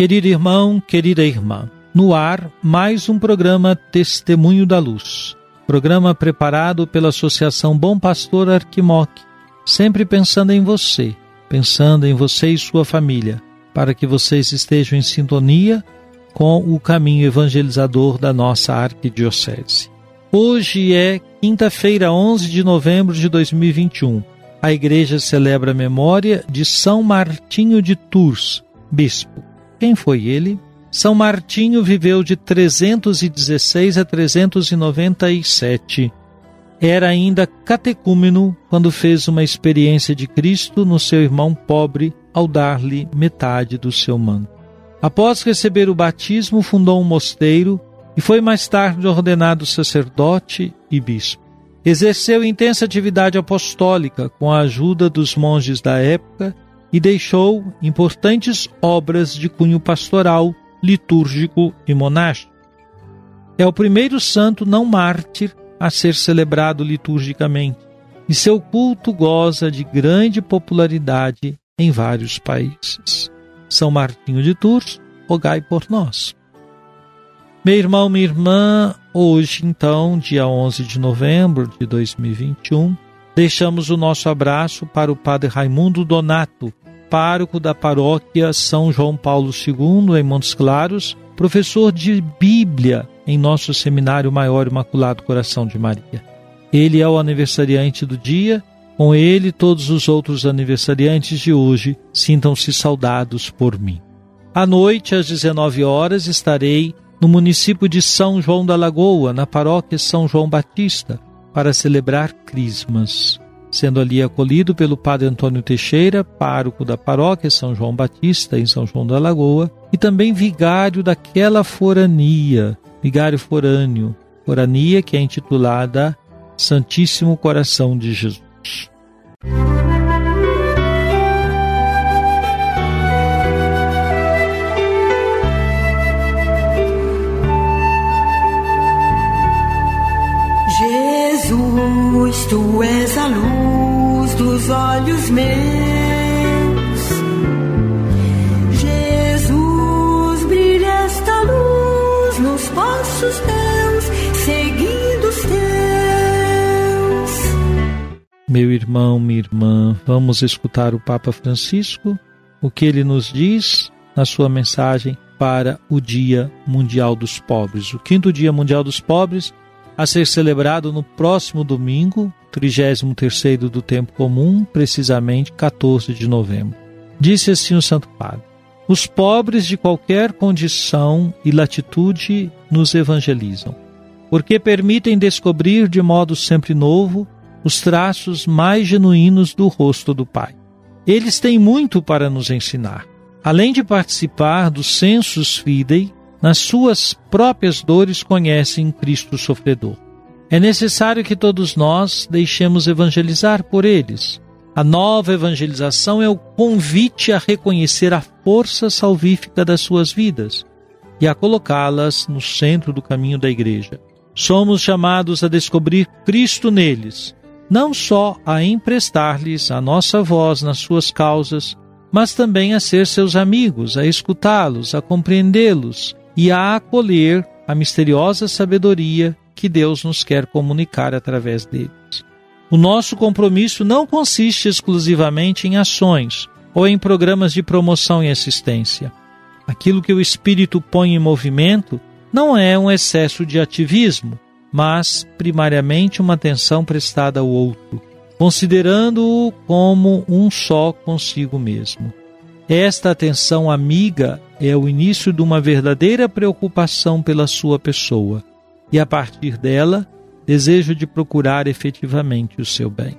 Querido irmão, querida irmã, no ar mais um programa Testemunho da Luz. Programa preparado pela Associação Bom Pastor Arquimoc, sempre pensando em você, pensando em você e sua família, para que vocês estejam em sintonia com o caminho evangelizador da nossa arquidiocese. Hoje é quinta-feira, 11 de novembro de 2021. A igreja celebra a memória de São Martinho de Tours, bispo. Quem foi ele? São Martinho viveu de 316 a 397. Era ainda catecúmeno quando fez uma experiência de Cristo no seu irmão pobre ao dar-lhe metade do seu manto. Após receber o batismo, fundou um mosteiro e foi mais tarde ordenado sacerdote e bispo. Exerceu intensa atividade apostólica com a ajuda dos monges da época e deixou importantes obras de cunho pastoral, litúrgico e monástico. É o primeiro santo não mártir a ser celebrado liturgicamente, e seu culto goza de grande popularidade em vários países. São Martinho de Tours, rogai por nós. Meu irmão, minha irmã, hoje então, dia 11 de novembro de 2021, deixamos o nosso abraço para o Padre Raimundo Donato, pároco da paróquia São João Paulo II, em Montes Claros, professor de Bíblia em nosso Seminário Maior Imaculado Coração de Maria. Ele é o aniversariante do dia, com ele todos os outros aniversariantes de hoje sintam-se saudados por mim. À noite, às 19 horas, estarei no município de São João da Lagoa, na paróquia São João Batista, para celebrar Crismas sendo ali acolhido pelo padre Antônio Teixeira, pároco da paróquia São João Batista, em São João da Lagoa, e também vigário daquela forania, vigário forâneo, forania que é intitulada Santíssimo Coração de Jesus. Tu és a luz dos olhos meus. Jesus, brilha esta luz nos passos teus, seguindo os teus. Meu irmão, minha irmã, vamos escutar o Papa Francisco, o que ele nos diz na sua mensagem para o Dia Mundial dos Pobres. O quinto Dia Mundial dos Pobres a ser celebrado no próximo domingo, 33º do tempo comum, precisamente 14 de novembro. Disse assim o Santo Padre: Os pobres de qualquer condição e latitude nos evangelizam, porque permitem descobrir de modo sempre novo os traços mais genuínos do rosto do Pai. Eles têm muito para nos ensinar. Além de participar do census fidei, nas suas próprias dores conhecem Cristo sofredor. É necessário que todos nós deixemos evangelizar por eles. A nova evangelização é o convite a reconhecer a força salvífica das suas vidas e a colocá-las no centro do caminho da igreja. Somos chamados a descobrir Cristo neles, não só a emprestar-lhes a nossa voz nas suas causas, mas também a ser seus amigos, a escutá-los, a compreendê-los e a acolher a misteriosa sabedoria que Deus nos quer comunicar através deles. O nosso compromisso não consiste exclusivamente em ações, ou em programas de promoção e assistência. Aquilo que o espírito põe em movimento não é um excesso de ativismo, mas primariamente uma atenção prestada ao outro, considerando-o como um só consigo mesmo. Esta atenção amiga é o início de uma verdadeira preocupação pela sua pessoa e, a partir dela, desejo de procurar efetivamente o seu bem.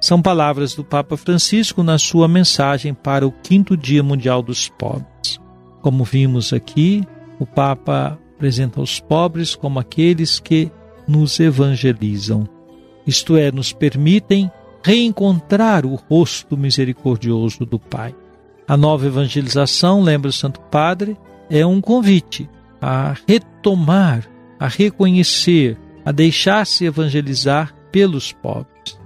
São palavras do Papa Francisco na sua mensagem para o quinto Dia Mundial dos Pobres. Como vimos aqui, o Papa apresenta os pobres como aqueles que nos evangelizam, isto é, nos permitem reencontrar o rosto misericordioso do Pai. A nova evangelização, lembra o Santo Padre, é um convite a retomar, a reconhecer, a deixar-se evangelizar pelos pobres.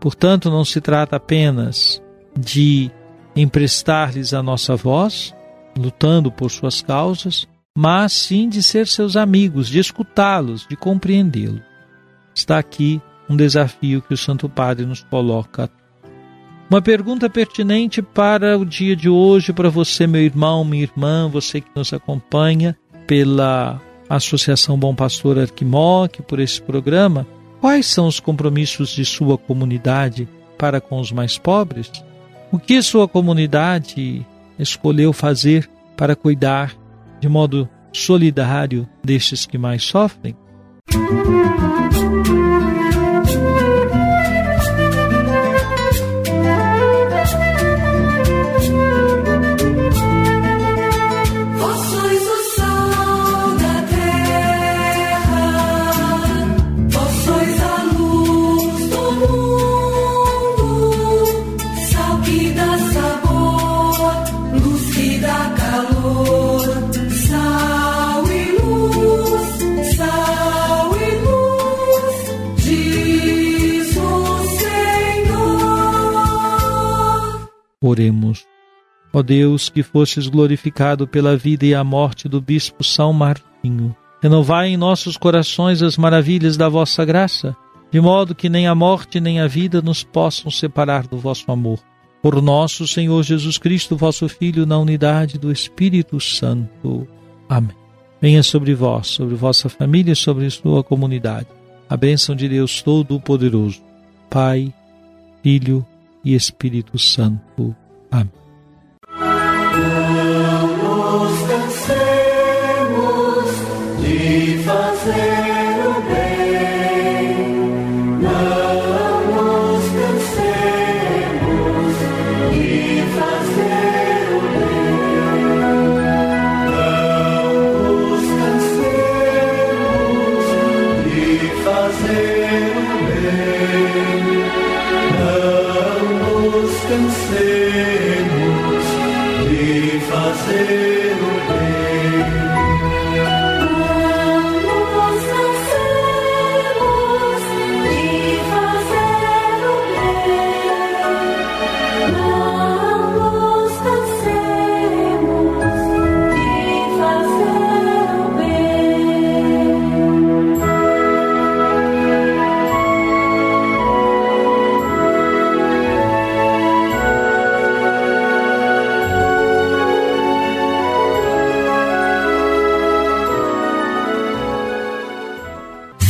Portanto, não se trata apenas de emprestar-lhes a nossa voz, lutando por suas causas, mas sim de ser seus amigos, de escutá-los, de compreendê-los. Está aqui um desafio que o Santo Padre nos coloca uma pergunta pertinente para o dia de hoje, para você, meu irmão, minha irmã, você que nos acompanha pela Associação Bom Pastor Arquimoc, por esse programa. Quais são os compromissos de sua comunidade para com os mais pobres? O que sua comunidade escolheu fazer para cuidar de modo solidário destes que mais sofrem? Música Oremos. Ó Deus, que fostes glorificado pela vida e a morte do bispo São Martinho, renovai em nossos corações as maravilhas da vossa graça, de modo que nem a morte nem a vida nos possam separar do vosso amor. Por nosso Senhor Jesus Cristo, vosso Filho, na unidade do Espírito Santo. Amém. Venha sobre vós, sobre vossa família, sobre sua comunidade. A bênção de Deus Todo-Poderoso, Pai, Filho e Espírito Santo. Amém.